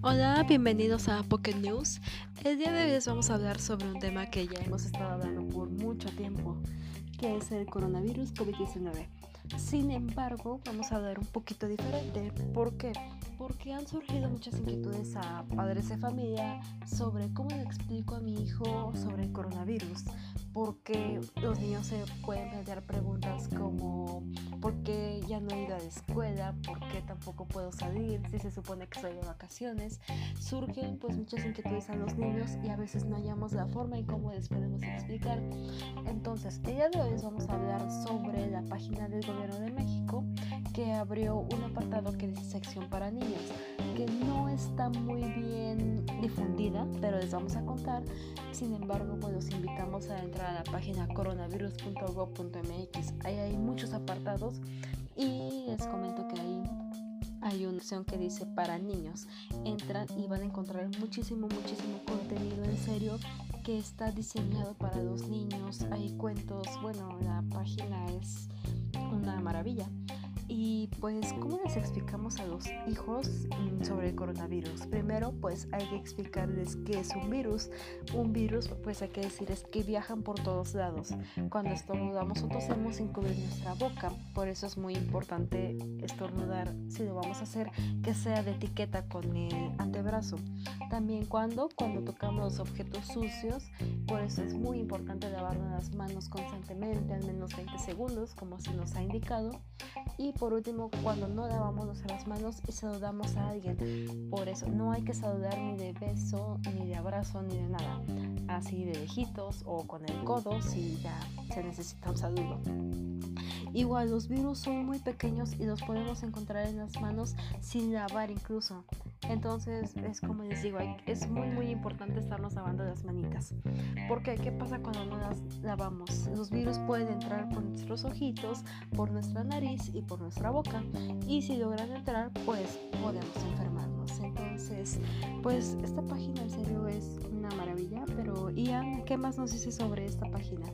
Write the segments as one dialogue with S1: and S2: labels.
S1: Hola, bienvenidos a Pocket News. El día de hoy les vamos a hablar sobre un tema que ya hemos estado hablando por mucho tiempo, que es el coronavirus COVID-19. Sin embargo, vamos a hablar un poquito diferente. ¿Por qué? Porque han surgido muchas inquietudes a padres de familia sobre cómo le explico a mi hijo sobre el coronavirus. Porque los niños se pueden plantear preguntas como ¿por qué ya no he ido a la escuela? ¿Por qué tampoco puedo salir? Si se supone que estoy de vacaciones. Surgen pues muchas inquietudes a los niños y a veces no hallamos la forma en cómo les podemos explicar. Entonces, el día de hoy vamos a hablar sobre la página del gobierno de México que abrió un apartado que dice sección para niños, que no está muy bien difundida, pero les vamos a contar. Sin embargo, pues los invitamos a entrar la página coronavirus.gov.mx. Ahí hay muchos apartados y les comento que ahí hay una opción que dice para niños. Entran y van a encontrar muchísimo, muchísimo contenido en serio que está diseñado para los niños. Hay cuentos, bueno, la página es una maravilla. Y pues, ¿cómo les explicamos a los hijos sobre el coronavirus? Primero, pues hay que explicarles qué es un virus. Un virus, pues hay que decir, es que viajan por todos lados. Cuando estornudamos o tosemos sin cubrir nuestra boca. Por eso es muy importante estornudar, si lo vamos a hacer, que sea de etiqueta con el antebrazo. También cuando, cuando tocamos los objetos sucios, por eso es muy importante lavarnos las manos constantemente, al menos 20 segundos, como se nos ha indicado. Y por último, cuando no lavamos las manos y saludamos a alguien. Por eso no hay que saludar ni de beso, ni de abrazo, ni de nada. Así de lejitos o con el codo si ya se necesita un saludo. Igual los virus son muy pequeños y los podemos encontrar en las manos sin lavar incluso. Entonces es como les digo, es muy muy importante estarnos lavando las manitas. Porque ¿qué pasa cuando no las lavamos? Los virus pueden entrar por nuestros ojitos, por nuestra nariz y por nuestra boca. Y si logran entrar, pues podemos enfermarnos. Entonces, pues esta página en serio es una maravilla. Pero Ian, ¿qué más nos dice sobre esta página?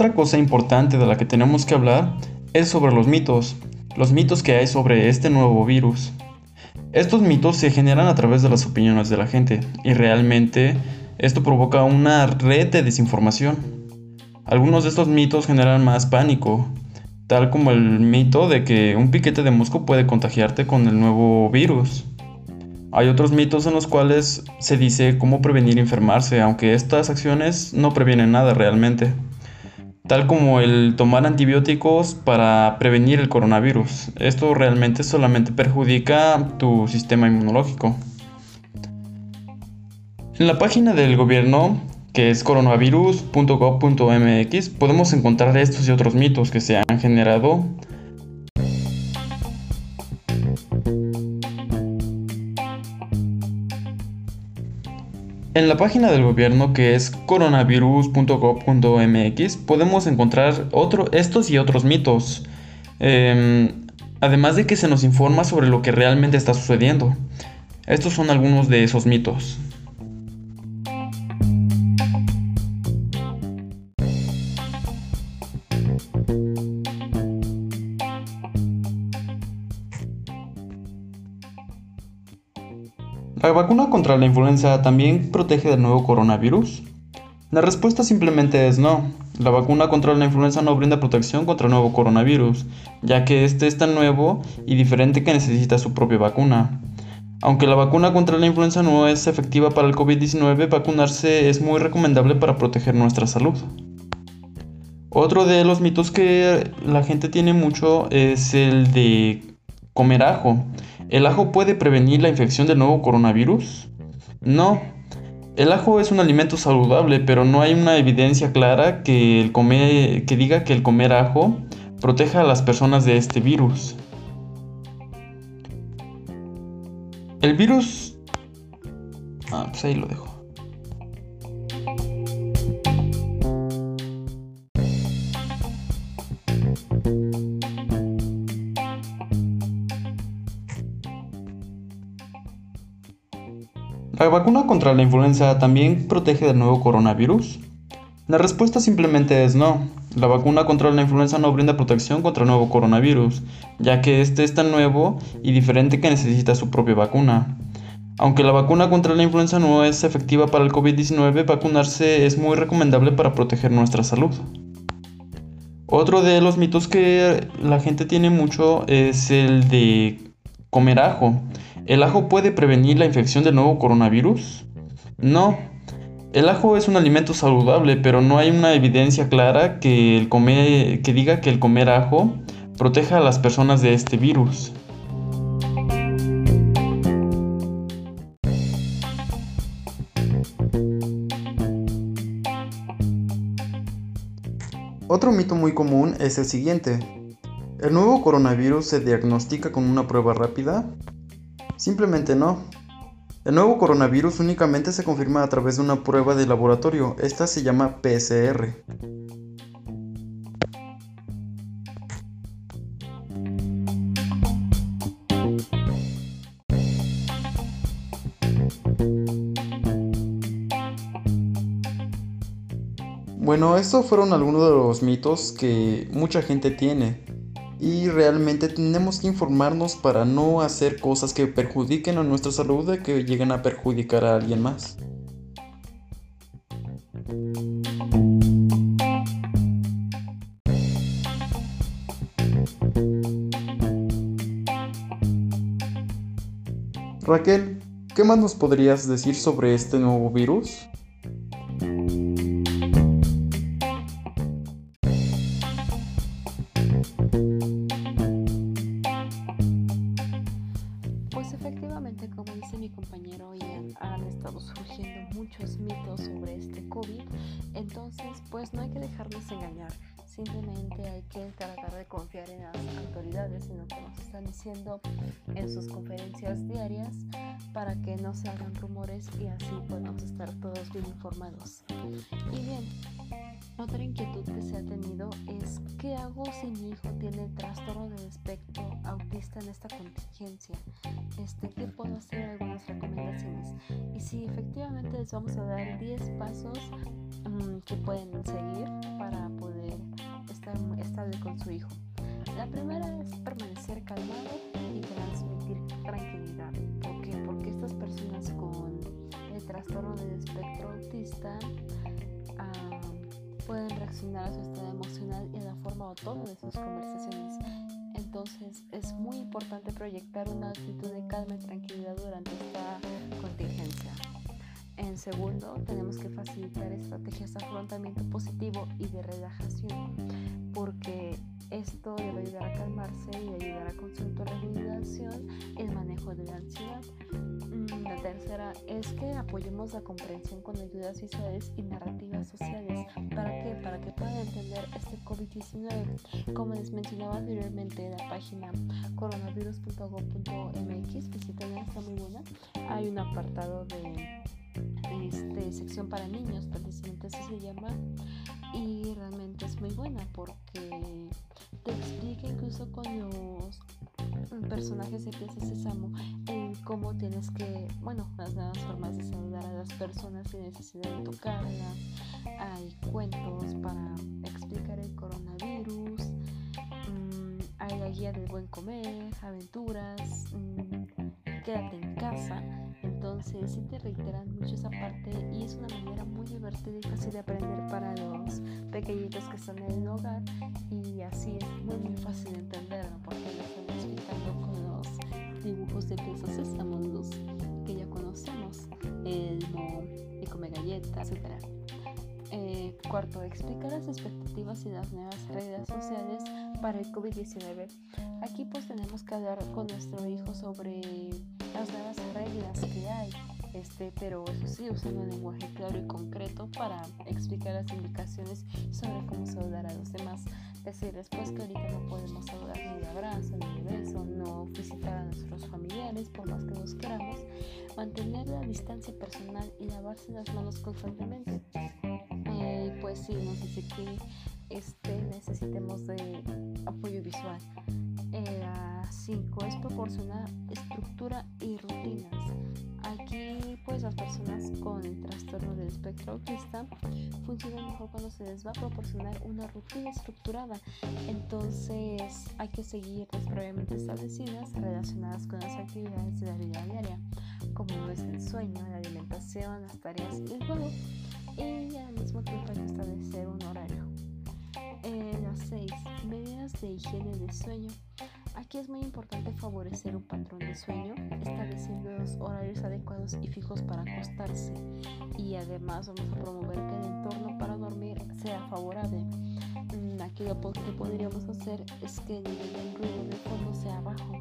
S2: Otra cosa importante de la que tenemos que hablar es sobre los mitos, los mitos que hay sobre este nuevo virus. Estos mitos se generan a través de las opiniones de la gente y realmente esto provoca una red de desinformación. Algunos de estos mitos generan más pánico, tal como el mito de que un piquete de mosco puede contagiarte con el nuevo virus. Hay otros mitos en los cuales se dice cómo prevenir enfermarse, aunque estas acciones no previenen nada realmente tal como el tomar antibióticos para prevenir el coronavirus. Esto realmente solamente perjudica tu sistema inmunológico. En la página del gobierno, que es coronavirus.gov.mx, podemos encontrar estos y otros mitos que se han generado En la página del gobierno que es coronavirus.gov.mx podemos encontrar estos y otros mitos. Em, además de que se nos informa sobre lo que realmente está sucediendo. Estos son algunos de esos mitos. ¿La vacuna contra la influenza también protege del nuevo coronavirus? La respuesta simplemente es no. La vacuna contra la influenza no brinda protección contra el nuevo coronavirus, ya que este es tan nuevo y diferente que necesita su propia vacuna. Aunque la vacuna contra la influenza no es efectiva para el COVID-19, vacunarse es muy recomendable para proteger nuestra salud. Otro de los mitos que la gente tiene mucho es el de comer ajo. ¿El ajo puede prevenir la infección del nuevo coronavirus? No. El ajo es un alimento saludable, pero no hay una evidencia clara que, el comer, que diga que el comer ajo proteja a las personas de este virus. El virus... Ah, pues ahí lo dejo. ¿La vacuna contra la influenza también protege del nuevo coronavirus? La respuesta simplemente es no. La vacuna contra la influenza no brinda protección contra el nuevo coronavirus, ya que este es tan nuevo y diferente que necesita su propia vacuna. Aunque la vacuna contra la influenza no es efectiva para el COVID-19, vacunarse es muy recomendable para proteger nuestra salud. Otro de los mitos que la gente tiene mucho es el de comer ajo. ¿El ajo puede prevenir la infección del nuevo coronavirus? No. El ajo es un alimento saludable, pero no hay una evidencia clara que, el que diga que el comer ajo proteja a las personas de este virus. Otro mito muy común es el siguiente. ¿El nuevo coronavirus se diagnostica con una prueba rápida? Simplemente no. El nuevo coronavirus únicamente se confirma a través de una prueba de laboratorio. Esta se llama PCR. Bueno, estos fueron algunos de los mitos que mucha gente tiene y realmente tenemos que informarnos para no hacer cosas que perjudiquen a nuestra salud y que lleguen a perjudicar a alguien más. Raquel, ¿qué más nos podrías decir sobre este nuevo virus?
S1: Simplemente hay que tratar de confiar en las autoridades en lo que nos están diciendo en sus conferencias diarias para que no se hagan rumores y así podamos estar todos bien informados. Y bien, otra inquietud que se ha tenido es ¿qué hago si mi hijo tiene trastorno de espectro autista en esta contingencia? Este, ¿Qué puedo hacer? Algunas recomendaciones. Y si efectivamente les vamos a dar 10 pasos mm, que pueden seguir para poder estable con su hijo. La primera es permanecer calmado y transmitir tranquilidad. ¿Por qué? Porque estas personas con el trastorno de espectro autista pueden reaccionar a su estado emocional y a la forma o tono de sus conversaciones. Entonces es muy importante proyectar una actitud de calma y tranquilidad durante esta contingencia. En segundo, tenemos que facilitar estrategias de afrontamiento positivo y de relajación, porque esto debe ayudar a calmarse y ayudar a con su autorregulación el manejo de la ansiedad. Mm, la tercera es que apoyemos la comprensión con ayudas visuales y narrativas sociales. ¿Para qué? Para que puedan entender este COVID-19. Como les mencionaba anteriormente, la página coronavirus.gov.mx, visítenla, está muy buena. Hay un apartado de este, sección para niños, precisamente así se llama, y realmente es muy buena porque te explica incluso con los personajes de Pieza Sésamo en cómo tienes que, bueno, las nuevas formas de saludar a las personas sin necesidad de tocarlas, hay cuentos para explicar el coronavirus, mm, hay la guía del buen comer, aventuras, mm, quédate en casa entonces sí te reiteran mucho esa parte y es una manera muy divertida y fácil de aprender para los pequeñitos que están en el hogar y así es muy muy fácil de entenderlo porque lo están explicando con los dibujos de piezas estamos los que ya conocemos, el y come galletas, etc. Cuarto, explicar las expectativas y las nuevas reglas sociales para el COVID-19. Aquí pues tenemos que hablar con nuestro hijo sobre las nuevas reglas que hay, este, pero eso sí, usando un lenguaje claro y concreto para explicar las indicaciones sobre cómo saludar a los demás. Decir después que ahorita no podemos saludar ni de abrazo, ni de beso, no visitar a nuestros familiares por más que nos queramos, mantener la distancia personal y lavarse las manos constantemente. Eh, pues sí, nos dice que este, necesitemos de apoyo visual. 5 es proporcionar estructura y rutinas. Aquí pues las personas con el trastorno del espectro autista funcionan mejor cuando se les va a proporcionar una rutina estructurada. Entonces hay que seguir las previamente establecidas relacionadas con las actividades de la vida diaria, como es el sueño, la alimentación, las tareas y el juego. Y al mismo tiempo hay que establecer un horario. Eh, las 6. Medidas de higiene de sueño. Aquí es muy importante favorecer un patrón de sueño, estableciendo los horarios adecuados y fijos para acostarse. Y además vamos a promover que el entorno para dormir sea favorable. Mm, aquí lo que podríamos hacer es que el nivel ruido de fondo sea bajo,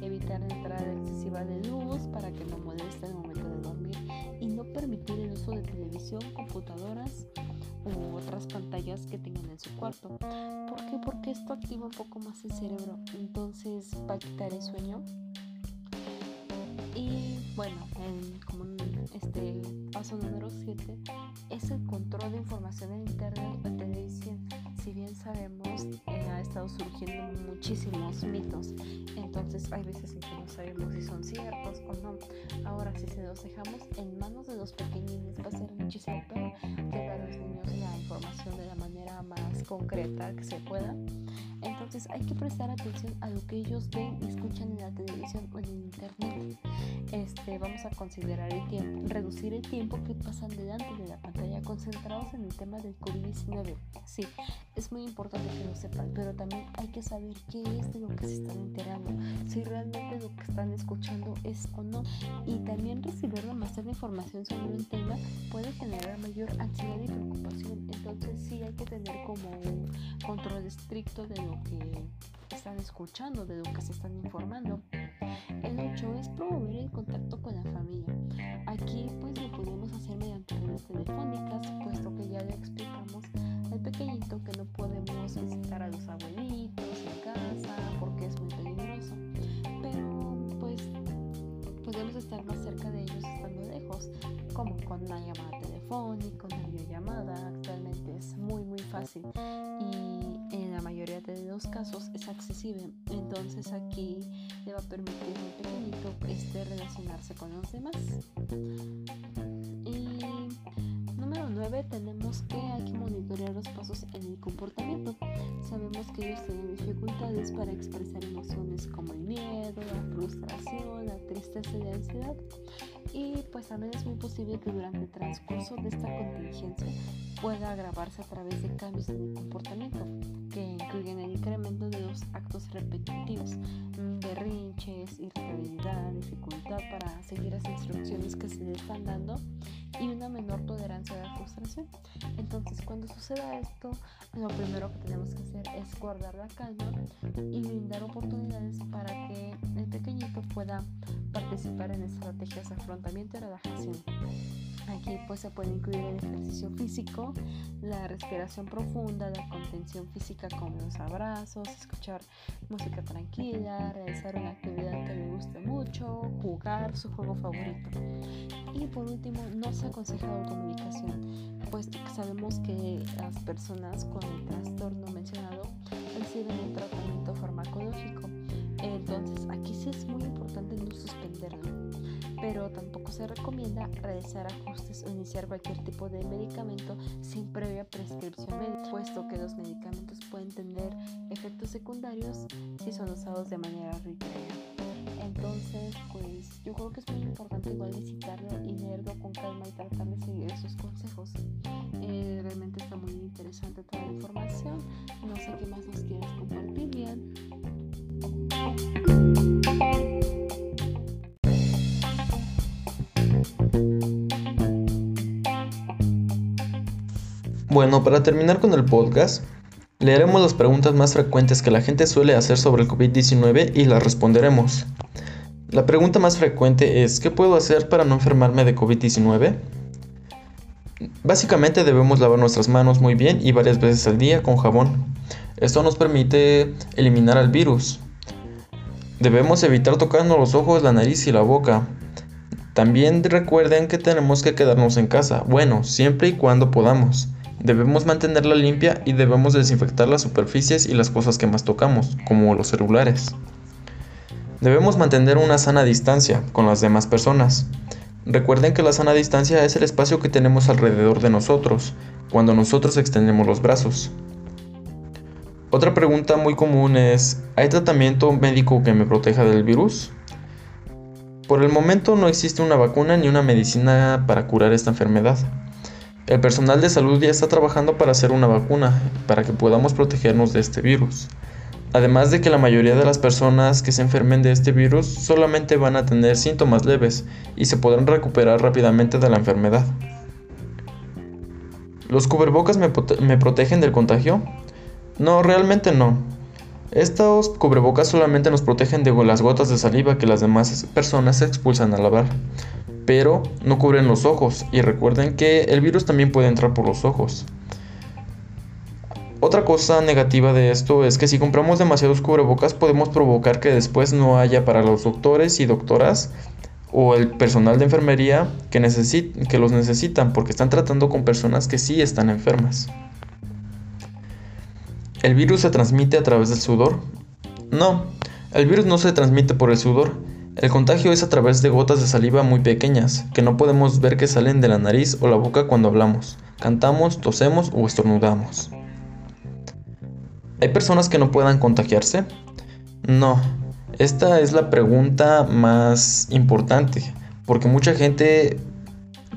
S1: evitar la entrada excesiva de luz para que no moleste el momento de dormir y no permitir el uso de televisión, computadoras u otras pantallas que tengan en su cuarto. ¿Por qué? Porque esto activa un poco más el cerebro, entonces va a quitar el sueño. Y bueno, el, como este paso número 7 es el control de información en internet o televisión. Si bien sabemos, ha estado surgiendo muchísimos mitos, entonces hay veces en que no sabemos si son ciertos o no. Ahora, si se los dejamos en manos de los pequeñines, va a ser muchísimo peor llegar a los niños la información de la manera más concreta que se pueda. Entonces hay que prestar atención a lo que ellos ven y escuchan en la televisión o en internet. Este, vamos a considerar el tiempo, reducir el tiempo que pasan delante de la pantalla concentrados en el tema del COVID-19. Sí, es muy importante que lo sepan, pero también hay que saber qué es de lo que se están enterando, si realmente lo que están escuchando es o no. Y también recibir demasiada información sobre un tema puede generar mayor ansiedad y preocupación. Entonces sí hay que tener como un control estricto de lo que están escuchando, de lo que se están informando. El 8 es promover el contacto con la familia. Aquí pues lo podemos hacer mediante redes telefónicas, puesto que ya le explicamos al pequeñito que no podemos visitar a los abuelitos en casa porque es muy peligroso. Pero pues podemos estar más cerca de ellos estando lejos, como con una llamada telefónica, una videollamada. Actualmente es muy muy fácil casos es accesible. Entonces aquí le va a permitir al pequeñito este, relacionarse con los demás. Y número 9 tenemos que hay que monitorear los pasos en el comportamiento. Sabemos que ellos tienen dificultades para expresar emociones como el miedo, la frustración, la tristeza y la ansiedad. Y pues también es muy posible que durante el transcurso de esta contingencia pueda agravarse a través de cambios en el comportamiento incluyen el incremento de los actos repetitivos, berrinches, irritabilidad, dificultad para seguir las instrucciones que se le están dando y una menor tolerancia a la frustración. Entonces, cuando suceda esto, lo primero que tenemos que hacer es guardar la calma y brindar oportunidades para que el pequeñito pueda participar en estrategias de afrontamiento y relajación. Aquí pues se puede incluir el ejercicio físico, la respiración profunda, la contención física como los abrazos, escuchar música tranquila, realizar una actividad que le guste mucho, jugar su juego favorito. Y por último, no se aconseja la comunicación, puesto que sabemos que las personas con el trastorno mencionado reciben un tratamiento farmacológico. Entonces aquí sí es muy importante no suspenderlo pero tampoco se recomienda realizar ajustes o iniciar cualquier tipo de medicamento sin previa prescripción médica, puesto que los medicamentos pueden tener efectos secundarios si son usados de manera arbitraria. Entonces, pues yo creo que es muy importante igual visitarlo y leerlo con calma y tratar de seguir esos consejos. Eh, realmente está muy interesante toda la información. No sé qué más nos quieres compartir, bien.
S2: Bueno, para terminar con el podcast, leeremos las preguntas más frecuentes que la gente suele hacer sobre el COVID-19 y las responderemos. La pregunta más frecuente es, ¿qué puedo hacer para no enfermarme de COVID-19? Básicamente debemos lavar nuestras manos muy bien y varias veces al día con jabón. Esto nos permite eliminar al virus. Debemos evitar tocarnos los ojos, la nariz y la boca. También recuerden que tenemos que quedarnos en casa, bueno, siempre y cuando podamos. Debemos mantenerla limpia y debemos desinfectar las superficies y las cosas que más tocamos, como los celulares. Debemos mantener una sana distancia con las demás personas. Recuerden que la sana distancia es el espacio que tenemos alrededor de nosotros, cuando nosotros extendemos los brazos. Otra pregunta muy común es, ¿hay tratamiento médico que me proteja del virus? Por el momento no existe una vacuna ni una medicina para curar esta enfermedad. El personal de salud ya está trabajando para hacer una vacuna, para que podamos protegernos de este virus. Además de que la mayoría de las personas que se enfermen de este virus solamente van a tener síntomas leves y se podrán recuperar rápidamente de la enfermedad. ¿Los cubrebocas me, me protegen del contagio? No, realmente no. Estos cubrebocas solamente nos protegen de las gotas de saliva que las demás personas expulsan al lavar, pero no cubren los ojos y recuerden que el virus también puede entrar por los ojos. Otra cosa negativa de esto es que si compramos demasiados cubrebocas podemos provocar que después no haya para los doctores y doctoras o el personal de enfermería que, que los necesitan porque están tratando con personas que sí están enfermas. ¿El virus se transmite a través del sudor? No, el virus no se transmite por el sudor. El contagio es a través de gotas de saliva muy pequeñas, que no podemos ver que salen de la nariz o la boca cuando hablamos, cantamos, tosemos o estornudamos. ¿Hay personas que no puedan contagiarse? No, esta es la pregunta más importante, porque mucha gente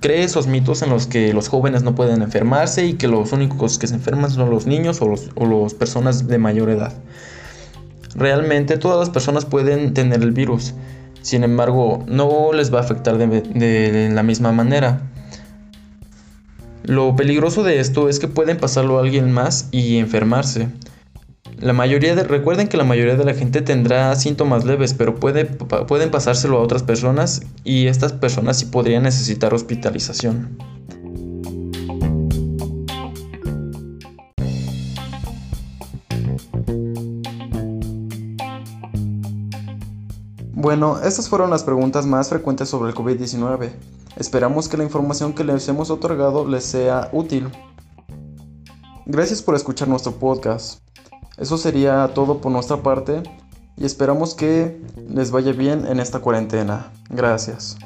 S2: cree esos mitos en los que los jóvenes no pueden enfermarse y que los únicos que se enferman son los niños o, los, las personas de mayor edad. Realmente todas las personas pueden tener el virus, sin embargo no les va a afectar de, de la misma manera. Lo peligroso de esto es que pueden pasarlo a alguien más y enfermarse. La mayoría de, recuerden que la mayoría de la gente tendrá síntomas leves, pero puede, pueden pasárselo a otras personas y estas personas sí podrían necesitar hospitalización. Bueno, estas fueron las preguntas más frecuentes sobre el COVID-19. Esperamos que la información que les hemos otorgado les sea útil. Gracias por escuchar nuestro podcast. Eso sería todo por nuestra parte y esperamos que les vaya bien en esta cuarentena. Gracias.